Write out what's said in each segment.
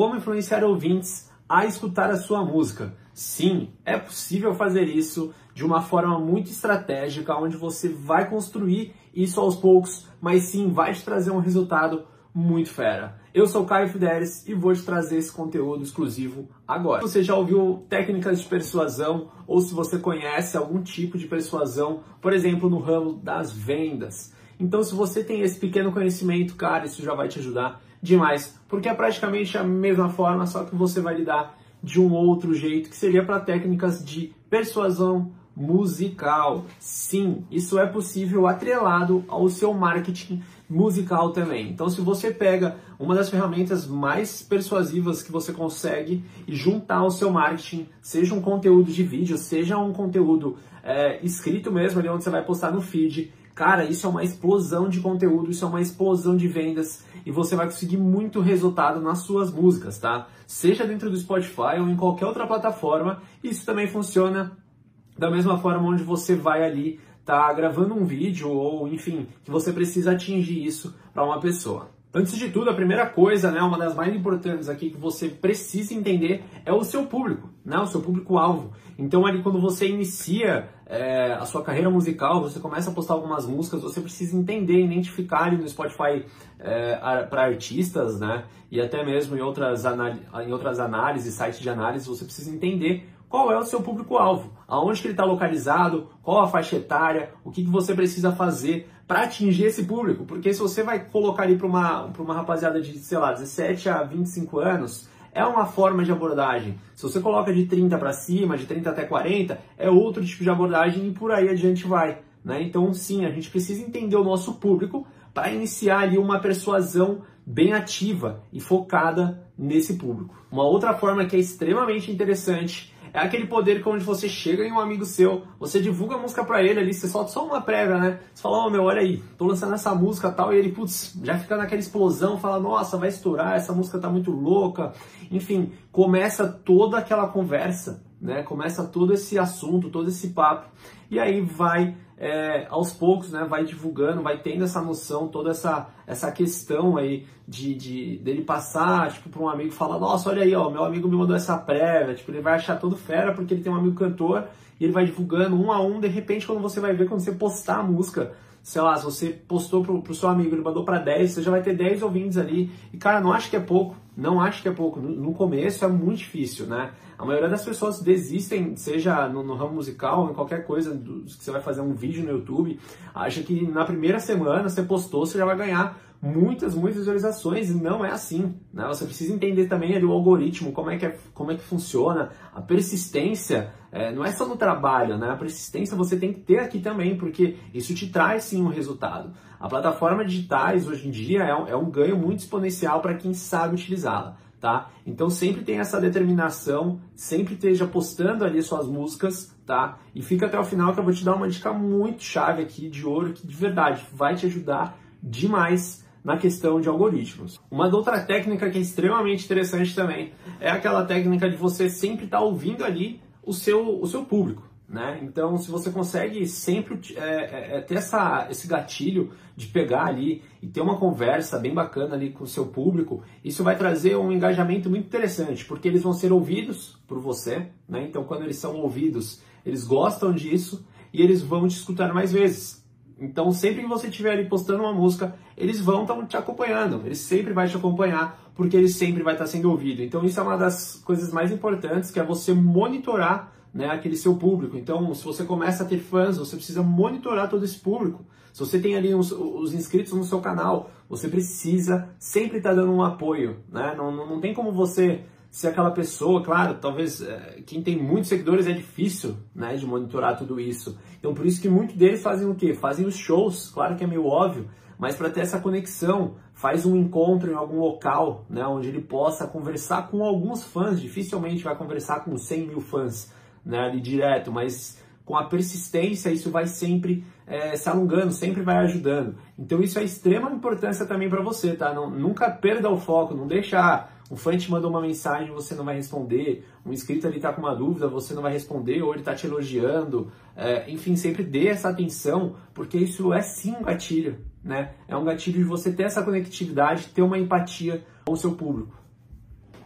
como influenciar ouvintes a escutar a sua música. Sim, é possível fazer isso de uma forma muito estratégica, onde você vai construir isso aos poucos, mas sim vai te trazer um resultado muito fera. Eu sou Caio Fidelis e vou te trazer esse conteúdo exclusivo agora. Você já ouviu técnicas de persuasão ou se você conhece algum tipo de persuasão, por exemplo, no ramo das vendas. Então, se você tem esse pequeno conhecimento, cara, isso já vai te ajudar demais, porque é praticamente a mesma forma, só que você vai lidar de um outro jeito, que seria para técnicas de persuasão musical. Sim, isso é possível atrelado ao seu marketing musical também. Então, se você pega uma das ferramentas mais persuasivas que você consegue e juntar ao seu marketing, seja um conteúdo de vídeo, seja um conteúdo é, escrito mesmo, ali onde você vai postar no feed, cara, isso é uma explosão de conteúdo, isso é uma explosão de vendas e você vai conseguir muito resultado nas suas músicas, tá? Seja dentro do Spotify ou em qualquer outra plataforma, isso também funciona da mesma forma onde você vai ali tá gravando um vídeo ou enfim, que você precisa atingir isso para uma pessoa. Antes de tudo, a primeira coisa, né, uma das mais importantes aqui que você precisa entender é o seu público, né, o seu público-alvo. Então, ali quando você inicia é, a sua carreira musical, você começa a postar algumas músicas, você precisa entender, identificar ali no Spotify é, para artistas, né, e até mesmo em outras, em outras análises, sites de análise, você precisa entender qual é o seu público-alvo, aonde que ele está localizado, qual a faixa etária, o que, que você precisa fazer para atingir esse público. Porque se você vai colocar ali para uma, uma rapaziada de, sei lá, 17 a 25 anos, é uma forma de abordagem. Se você coloca de 30 para cima, de 30 até 40, é outro tipo de abordagem e por aí adiante vai. Né? Então, sim, a gente precisa entender o nosso público para iniciar ali uma persuasão bem ativa e focada nesse público. Uma outra forma que é extremamente interessante é aquele poder que onde você chega em um amigo seu, você divulga a música pra ele ali, você solta só uma prévia, né? Você fala, ó oh, meu, olha aí, tô lançando essa música tal, e ele, putz, já fica naquela explosão, fala, nossa, vai estourar, essa música tá muito louca. Enfim, começa toda aquela conversa, né? Começa todo esse assunto, todo esse papo. E aí vai é, aos poucos, né, vai divulgando, vai tendo essa noção, toda essa, essa questão aí de, de dele passar, tipo, para um amigo falar, nossa, olha aí, ó, meu amigo me mandou essa prévia, tipo, ele vai achar todo fera porque ele tem um amigo cantor e ele vai divulgando um a um, de repente, quando você vai ver, quando você postar a música, sei lá, se você postou pro, pro seu amigo, ele mandou para 10, você já vai ter 10 ouvintes ali. E cara, não acho que é pouco, não acho que é pouco. No, no começo é muito difícil, né? A maioria das pessoas desistem, seja no, no ramo musical, em qualquer coisa, do, que você vai fazer um vídeo no YouTube, acha que na primeira semana você postou, você já vai ganhar muitas, muitas visualizações e não é assim. Né? Você precisa entender também ali o algoritmo, como é que, é, como é que funciona, a persistência. É, não é só no trabalho, né? A persistência você tem que ter aqui também, porque isso te traz sim um resultado. A plataforma digitais hoje em dia é um, é um ganho muito exponencial para quem sabe utilizá-la. Tá? Então sempre tem essa determinação, sempre esteja postando ali suas músicas, tá? E fica até o final que eu vou te dar uma dica muito chave aqui de ouro que de verdade vai te ajudar demais na questão de algoritmos. Uma outra técnica que é extremamente interessante também é aquela técnica de você sempre estar tá ouvindo ali o seu, o seu público. Né? Então, se você consegue sempre é, é, é, ter essa, esse gatilho de pegar ali e ter uma conversa bem bacana ali com o seu público, isso vai trazer um engajamento muito interessante, porque eles vão ser ouvidos por você. Né? Então, quando eles são ouvidos, eles gostam disso e eles vão te escutar mais vezes. Então, sempre que você estiver ali postando uma música, eles vão estar te acompanhando, eles sempre vão te acompanhar, porque ele sempre vai estar sendo ouvido. Então, isso é uma das coisas mais importantes, que é você monitorar né, aquele seu público. Então, se você começa a ter fãs, você precisa monitorar todo esse público. Se você tem ali os, os inscritos no seu canal, você precisa sempre estar dando um apoio. Né? Não, não, não tem como você se aquela pessoa, claro, talvez é, quem tem muitos seguidores é difícil, né, de monitorar tudo isso. Então por isso que muitos deles fazem o quê? Fazem os shows, claro que é meio óbvio, mas para ter essa conexão, faz um encontro em algum local, né, onde ele possa conversar com alguns fãs. Dificilmente vai conversar com 100 mil fãs, né, ali direto, mas com a persistência isso vai sempre é, se alongando, sempre vai ajudando. Então isso é extrema importância também para você, tá? Não, nunca perda o foco, não deixa um fã te mandou uma mensagem, você não vai responder, um inscrito ali está com uma dúvida, você não vai responder, ou ele está te elogiando, é, enfim, sempre dê essa atenção, porque isso é sim um gatilho, né? É um gatilho de você ter essa conectividade, ter uma empatia com o seu público.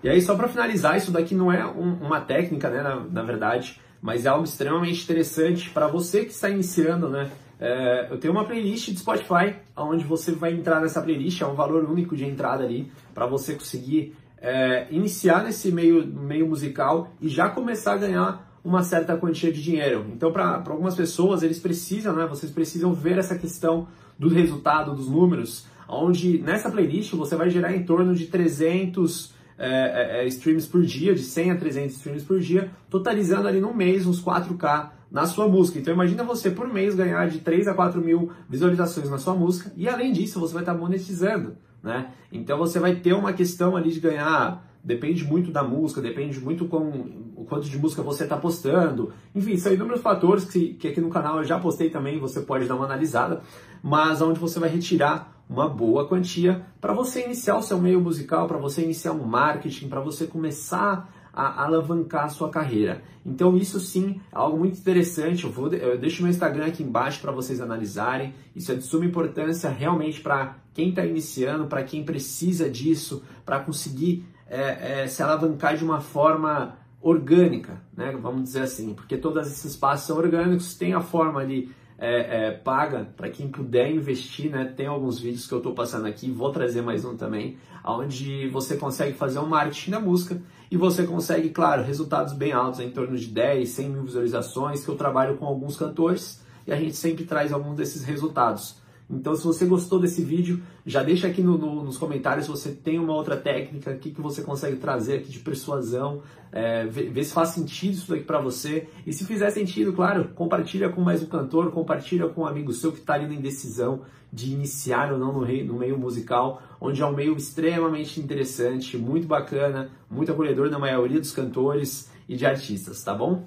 E aí, só para finalizar, isso daqui não é um, uma técnica, né, na, na, verdade, mas é algo extremamente interessante para você que está iniciando, né? É, eu tenho uma playlist de Spotify, onde você vai entrar nessa playlist, é um valor único de entrada ali, para você conseguir é, iniciar nesse meio, meio musical e já começar a ganhar uma certa quantia de dinheiro. Então, para algumas pessoas, eles precisam, né? Vocês precisam ver essa questão do resultado, dos números, onde nessa playlist você vai gerar em torno de 300 é, é, é, streams por dia, de 100 a 300 streams por dia, totalizando ali no mês uns 4K na sua música. Então imagina você por mês ganhar de 3 a 4 mil visualizações na sua música e além disso você vai estar monetizando, né? Então você vai ter uma questão ali de ganhar, depende muito da música, depende muito com o quanto de música você está postando, enfim, são inúmeros fatores que, que aqui no canal eu já postei também, você pode dar uma analisada, mas onde você vai retirar uma boa quantia para você iniciar o seu meio musical, para você iniciar um marketing, para você começar a alavancar a sua carreira. Então isso sim é algo muito interessante. Eu, vou, eu deixo meu Instagram aqui embaixo para vocês analisarem. Isso é de suma importância realmente para quem está iniciando, para quem precisa disso, para conseguir é, é, se alavancar de uma forma orgânica, né? Vamos dizer assim, porque todos esses passos são orgânicos, tem a forma ali é, é, paga para quem puder investir, né? Tem alguns vídeos que eu estou passando aqui, vou trazer mais um também, onde você consegue fazer um marketing da música e você consegue, claro, resultados bem altos, em torno de 10, 100 mil visualizações, que eu trabalho com alguns cantores e a gente sempre traz alguns desses resultados. Então, se você gostou desse vídeo, já deixa aqui no, no, nos comentários se você tem uma outra técnica, o que, que você consegue trazer aqui de persuasão, é, vê, vê, se faz sentido isso daqui para você. E se fizer sentido, claro, compartilha com mais um cantor, compartilha com um amigo seu que está ali na indecisão de iniciar ou não no, rei, no meio musical, onde é um meio extremamente interessante, muito bacana, muito acolhedor na maioria dos cantores e de artistas, tá bom?